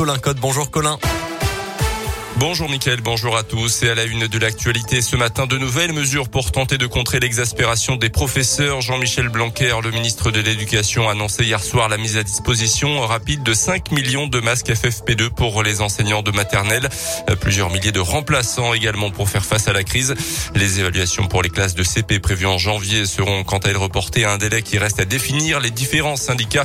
Colin Code. Bonjour Colin. Bonjour Mickaël, bonjour à tous. Et à la une de l'actualité ce matin, de nouvelles mesures pour tenter de contrer l'exaspération des professeurs. Jean-Michel Blanquer, le ministre de l'Éducation, a annoncé hier soir la mise à disposition rapide de 5 millions de masques FFP2 pour les enseignants de maternelle. Plusieurs milliers de remplaçants également pour faire face à la crise. Les évaluations pour les classes de CP prévues en janvier seront quant à elles reportées à un délai qui reste à définir. Les différents syndicats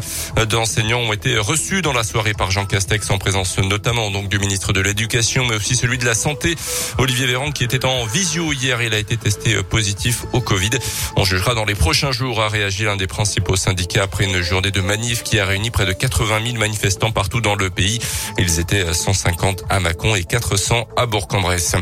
d'enseignants ont été reçus dans la soirée par Jean Castex en présence notamment donc du ministre de l'Éducation, aussi celui de la santé. Olivier Véran qui était en visio hier, il a été testé positif au Covid. On jugera dans les prochains jours, a réagi l'un des principaux syndicats après une journée de manif qui a réuni près de 80 000 manifestants partout dans le pays. Ils étaient 150 à Mâcon et 400 à Bourg-en-Bresse.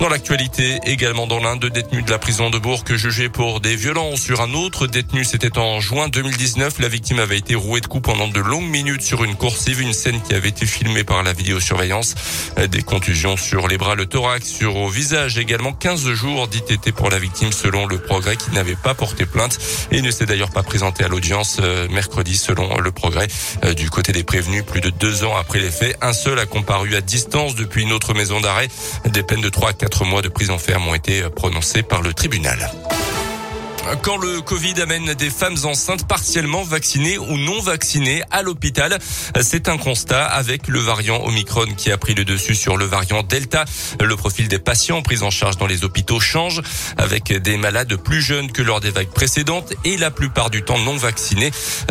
Dans l'actualité, également dans l'un, deux détenus de la prison de Bourg jugés pour des violences sur un autre détenu. C'était en juin 2019. La victime avait été rouée de coups pendant de longues minutes sur une coursive, une scène qui avait été filmée par la vidéosurveillance. Des contusions sur les bras, le thorax, sur au visage également 15 jours d'ITT pour la victime selon le progrès qui n'avait pas porté plainte et ne s'est d'ailleurs pas présenté à l'audience euh, mercredi selon le progrès. Euh, du côté des prévenus, plus de deux ans après les faits, un seul a comparu à distance depuis une autre maison d'arrêt. Des peines de 3 à 4 mois de prison ferme ont été prononcées par le tribunal. Quand le Covid amène des femmes enceintes partiellement vaccinées ou non vaccinées à l'hôpital, c'est un constat avec le variant Omicron qui a pris le dessus sur le variant Delta. Le profil des patients pris en charge dans les hôpitaux change avec des malades plus jeunes que lors des vagues précédentes et la plupart du temps non vaccinés.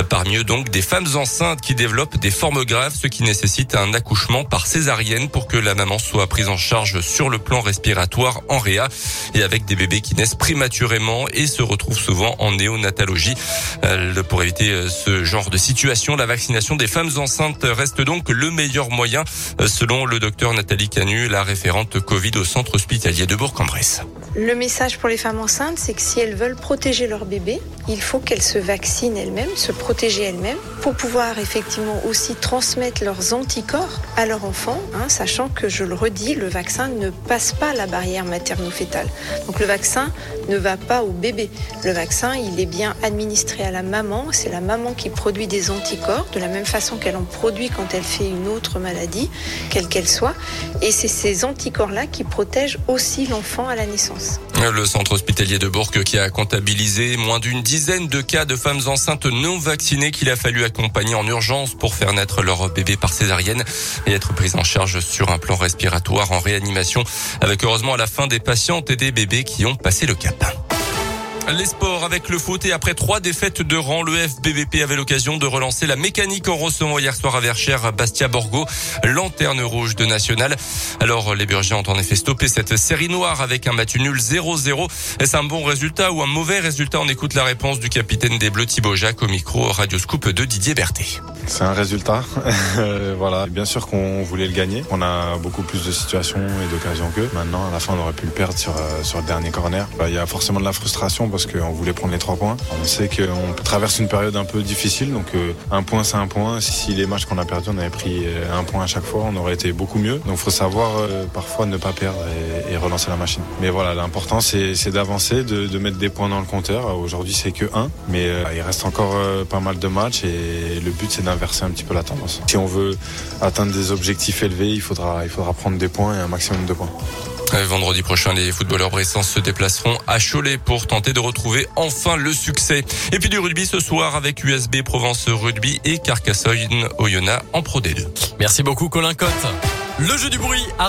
Parmi eux donc des femmes enceintes qui développent des formes graves, ce qui nécessite un accouchement par césarienne pour que la maman soit prise en charge sur le plan respiratoire en réa et avec des bébés qui naissent prématurément et se retrouvent souvent en néonatologie. Euh, pour éviter euh, ce genre de situation, la vaccination des femmes enceintes reste donc le meilleur moyen, euh, selon le docteur Nathalie Canu, la référente Covid au centre hospitalier de Bourg-en-Bresse. Le message pour les femmes enceintes, c'est que si elles veulent protéger leur bébé, il faut qu'elles se vaccinent elles-mêmes, se protéger elles-mêmes, pour pouvoir effectivement aussi transmettre leurs anticorps à leur enfant, hein, sachant que, je le redis, le vaccin ne passe pas la barrière materno-fétale. Donc le vaccin ne va pas au bébé. Le vaccin, il est bien administré à la maman. C'est la maman qui produit des anticorps, de la même façon qu'elle en produit quand elle fait une autre maladie, quelle qu'elle soit. Et c'est ces anticorps-là qui protègent aussi l'enfant à la naissance. Le centre hospitalier de Bourg qui a comptabilisé moins d'une dizaine de cas de femmes enceintes non vaccinées qu'il a fallu accompagner en urgence pour faire naître leur bébé par césarienne et être prises en charge sur un plan respiratoire en réanimation avec heureusement à la fin des patientes et des bébés qui ont passé le cap. Les sports avec le foot et après trois défaites de rang, le FBVP avait l'occasion de relancer la mécanique en recevant hier soir à Verchères Bastia Borgo, lanterne rouge de National. Alors les Burgiens ont en effet stoppé cette série noire avec un match nul 0-0. Est-ce un bon résultat ou un mauvais résultat? On écoute la réponse du capitaine des Bleus Thibaut Jacques au micro Radio Scoop de Didier Berthet. C'est un résultat. voilà, bien sûr qu'on voulait le gagner. On a beaucoup plus de situations et d'occasions qu'eux. Maintenant, à la fin, on aurait pu le perdre sur, euh, sur le dernier corner. Bah, il y a forcément de la frustration parce qu'on voulait prendre les trois points. On sait qu'on traverse une période un peu difficile, donc euh, un point, c'est un point. Si les matchs qu'on a perdus, on avait pris euh, un point à chaque fois, on aurait été beaucoup mieux. Donc, il faut savoir parfois ne pas perdre et, relancer la machine. Mais voilà, l'important, c'est d'avancer, de, de, mettre des points dans le compteur. Aujourd'hui, c'est que un, mais il reste encore pas mal de matchs et le but, c'est d'investir inverser un petit peu la tendance. Si on veut atteindre des objectifs élevés, il faudra, il faudra prendre des points et un maximum de points. Vendredi prochain, les footballeurs bressans se déplaceront à Cholet pour tenter de retrouver enfin le succès. Et puis du rugby ce soir avec USB Provence Rugby et Carcassonne Oyonnax en Pro D2. Merci beaucoup Colin Cotte. Le jeu du bruit arrive.